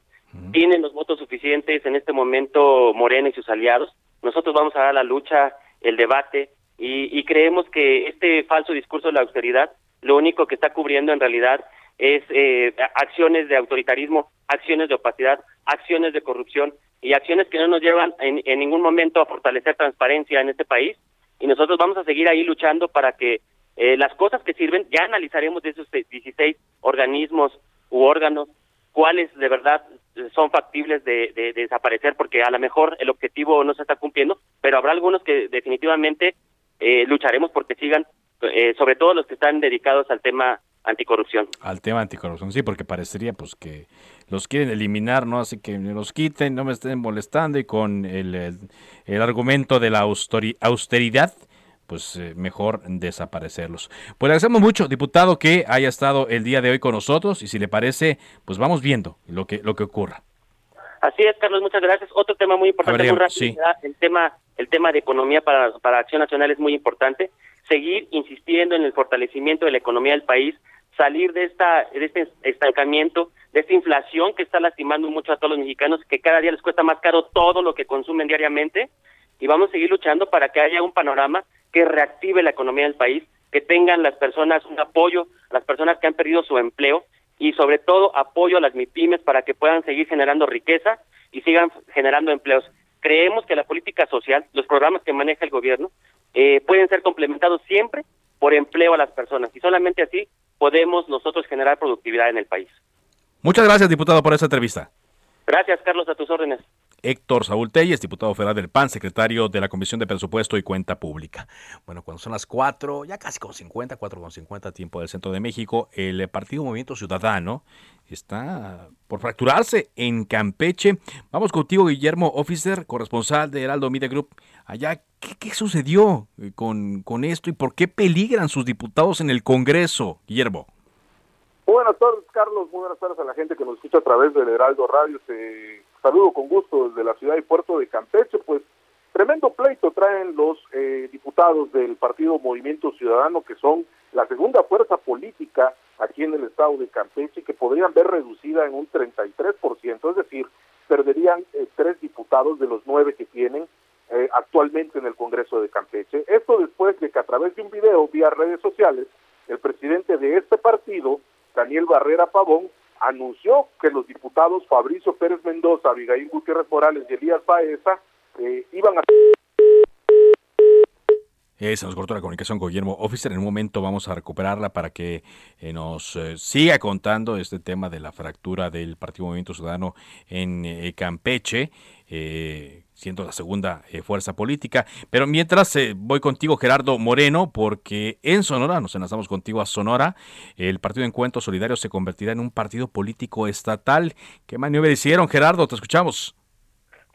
Tienen los votos suficientes en este momento Morena y sus aliados. Nosotros vamos a dar la lucha, el debate, y, y creemos que este falso discurso de la austeridad lo único que está cubriendo en realidad es eh, acciones de autoritarismo, acciones de opacidad, acciones de corrupción y acciones que no nos llevan en, en, ningún momento a fortalecer transparencia en este país. Y nosotros vamos a seguir ahí luchando para que eh, las cosas que sirven, ya analizaremos de esos 16 organismos u órganos cuáles de verdad son factibles de, de, de desaparecer, porque a lo mejor el objetivo no se está cumpliendo, pero habrá algunos que definitivamente eh, lucharemos porque sigan, eh, sobre todo los que están dedicados al tema anticorrupción. Al tema anticorrupción, sí, porque parecería pues que los quieren eliminar, ¿no? Así que los quiten, no me estén molestando y con el, el, el argumento de la austeridad, pues eh, mejor desaparecerlos. Pues le agradecemos mucho, diputado, que haya estado el día de hoy con nosotros y si le parece, pues vamos viendo lo que, lo que ocurra. Así es, Carlos, muchas gracias. Otro tema muy importante, ver, muy rápido, sí. el tema el tema de economía para, para Acción Nacional es muy importante. Seguir insistiendo en el fortalecimiento de la economía del país, salir de esta de este estancamiento, de esta inflación que está lastimando mucho a todos los mexicanos, que cada día les cuesta más caro todo lo que consumen diariamente, y vamos a seguir luchando para que haya un panorama que reactive la economía del país, que tengan las personas un apoyo, las personas que han perdido su empleo y sobre todo apoyo a las MIPIMES para que puedan seguir generando riqueza y sigan generando empleos. Creemos que la política social, los programas que maneja el gobierno, eh, pueden ser complementados siempre por empleo a las personas y solamente así podemos nosotros generar productividad en el país. Muchas gracias, diputado, por esta entrevista. Gracias, Carlos, a tus órdenes. Héctor Saúl Telles, diputado federal del PAN, secretario de la Comisión de Presupuesto y Cuenta Pública. Bueno, cuando son las 4, ya casi con 50, 4 con 50, tiempo del centro de México, el Partido Movimiento Ciudadano está por fracturarse en Campeche. Vamos contigo, Guillermo Officer, corresponsal de Heraldo Media Group. Allá, ¿qué, qué sucedió con, con esto y por qué peligran sus diputados en el Congreso, Guillermo? Buenas tardes, Carlos. Muy buenas tardes a la gente que nos escucha a través del Heraldo Radio. Saludo con gusto desde la ciudad y puerto de Campeche. Pues tremendo pleito traen los eh, diputados del partido Movimiento Ciudadano, que son la segunda fuerza política aquí en el estado de Campeche, que podrían ver reducida en un 33%, es decir, perderían eh, tres diputados de los nueve que tienen eh, actualmente en el Congreso de Campeche. Esto después de que a través de un video vía redes sociales, el presidente de este partido, Daniel Barrera Pavón, anunció que los diputados Fabricio Pérez Mendoza, Abigail Gutiérrez Morales y Elías Baeza eh, iban a... Eh, se nos cortó la comunicación con Guillermo Officer. En un momento vamos a recuperarla para que eh, nos eh, siga contando este tema de la fractura del Partido Movimiento Ciudadano en eh, Campeche, siendo la segunda fuerza política. Pero mientras voy contigo, Gerardo Moreno, porque en Sonora, nos enlazamos contigo a Sonora, el Partido Encuentro Solidario se convertirá en un partido político estatal. ¿Qué maniobra hicieron, Gerardo? Te escuchamos.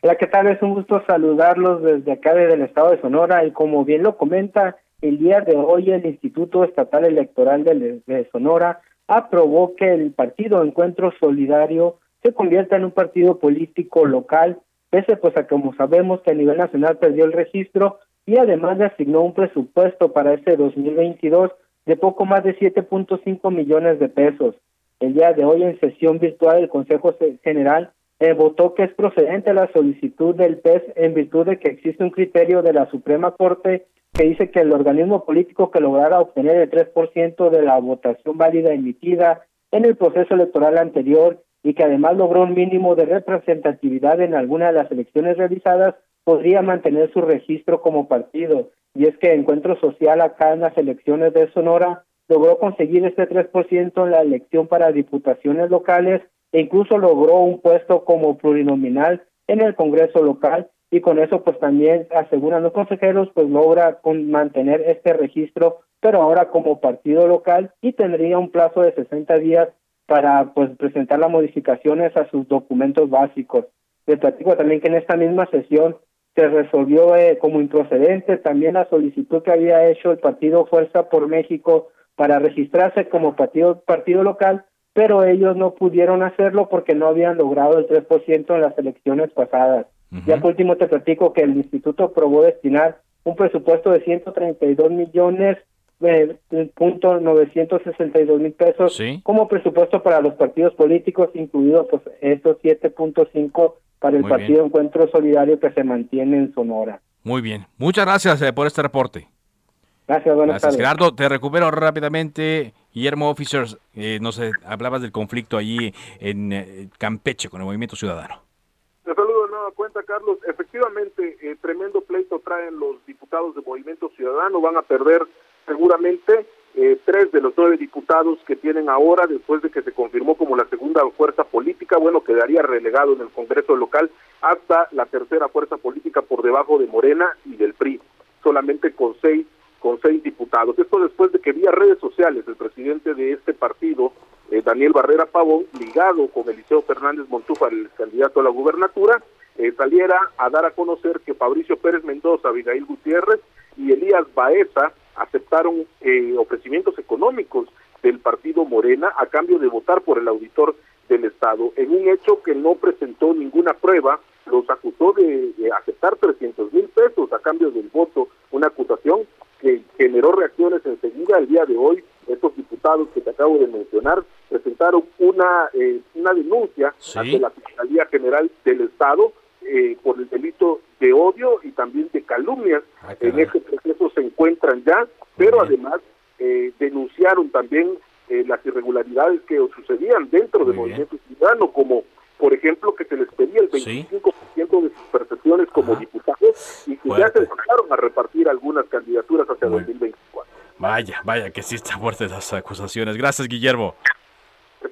Hola, ¿qué tal? Es un gusto saludarlos desde acá, desde el estado de Sonora. Y como bien lo comenta, el día de hoy el Instituto Estatal Electoral de, de Sonora aprobó que el Partido Encuentro Solidario se convierta en un partido político local, pese pues a como sabemos que a nivel nacional perdió el registro y además le asignó un presupuesto para este 2022 de poco más de 7.5 millones de pesos. El día de hoy en sesión virtual el Consejo General eh, votó que es procedente la solicitud del PES en virtud de que existe un criterio de la Suprema Corte que dice que el organismo político que lograra obtener el 3% de la votación válida emitida en el proceso electoral anterior y que además logró un mínimo de representatividad en alguna de las elecciones realizadas podría mantener su registro como partido. Y es que Encuentro Social acá en las elecciones de Sonora logró conseguir este 3% en la elección para diputaciones locales e incluso logró un puesto como plurinominal en el Congreso local y con eso pues también aseguran los consejeros pues logra con mantener este registro pero ahora como partido local y tendría un plazo de 60 días para pues presentar las modificaciones a sus documentos básicos. Les platico también que en esta misma sesión se resolvió eh, como improcedente también la solicitud que había hecho el partido Fuerza por México para registrarse como partido partido local, pero ellos no pudieron hacerlo porque no habían logrado el 3% en las elecciones pasadas. Ya por último te platico que el instituto aprobó destinar un presupuesto de 132 millones eh, punto 962 mil pesos como presupuesto para los partidos políticos, incluidos pues, estos 7.5 para el Partido Encuentro Solidario que se mantiene en Sonora. Muy bien. Muchas gracias eh, por este reporte. Gracias, buenas gracias, Gerardo. Te recupero rápidamente. Guillermo Officers, eh, no sé, hablabas del conflicto allí en eh, Campeche con el Movimiento Ciudadano. Te saludo de nueva cuenta, Carlos. Efectivamente, eh, tremendo pleito traen los diputados de Movimiento Ciudadano. Van a perder seguramente eh, tres de los nueve diputados que tienen ahora, después de que se confirmó como la segunda fuerza política, bueno, quedaría relegado en el Congreso local hasta la tercera fuerza política por debajo de Morena y del PRI, solamente con seis con seis diputados. Esto después de que vía redes sociales el presidente de este partido, eh, Daniel Barrera Pavón, ligado con Eliseo Fernández Montúfar, el candidato a la gubernatura, eh, saliera a dar a conocer que Fabricio Pérez Mendoza, Abigail Gutiérrez y Elías Baeza aceptaron eh, ofrecimientos económicos del partido Morena a cambio de votar por el auditor del Estado, en un hecho que no presentó ninguna prueba, los acusó de, de aceptar 300 mil pesos a cambio del voto, una acusación que generó reacciones enseguida el día de hoy. Estos diputados que te acabo de mencionar presentaron una, eh, una denuncia ante la Fiscalía General del Estado eh, por el delito de odio y también de calumnias. en este proceso se encuentran ya, pero además eh, denunciaron también eh, las irregularidades que sucedían dentro del movimiento ciudadano, como por ejemplo que se les pedía el 25% de sus percepciones como diputados y que ya se empezaron a repartir algunas candidaturas hacia 2024. Vaya, vaya, que sí están fuertes las acusaciones. Gracias, Guillermo.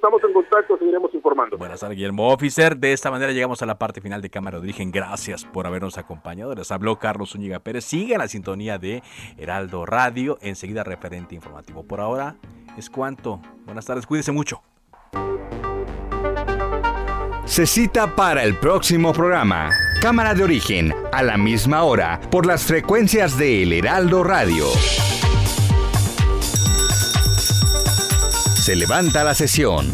Estamos en contacto, seguiremos informando. Buenas tardes, Guillermo Officer. De esta manera llegamos a la parte final de Cámara de Origen. Gracias por habernos acompañado. Les habló Carlos Zúñiga Pérez. Sigue la sintonía de Heraldo Radio. Enseguida, referente informativo. Por ahora es cuanto. Buenas tardes, cuídese mucho. Se cita para el próximo programa. Cámara de Origen, a la misma hora, por las frecuencias de El Heraldo Radio. Se levanta la sesión.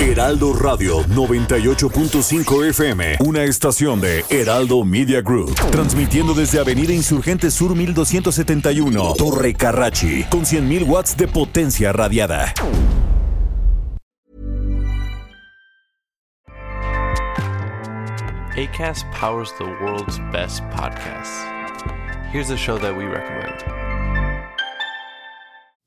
Heraldo Radio 98.5 FM, una estación de Heraldo Media Group, transmitiendo desde Avenida Insurgente Sur 1271, Torre Carrachi, con 100.000 watts de potencia radiada. ACAST powers the world's best podcasts. Here's a show that we recommend.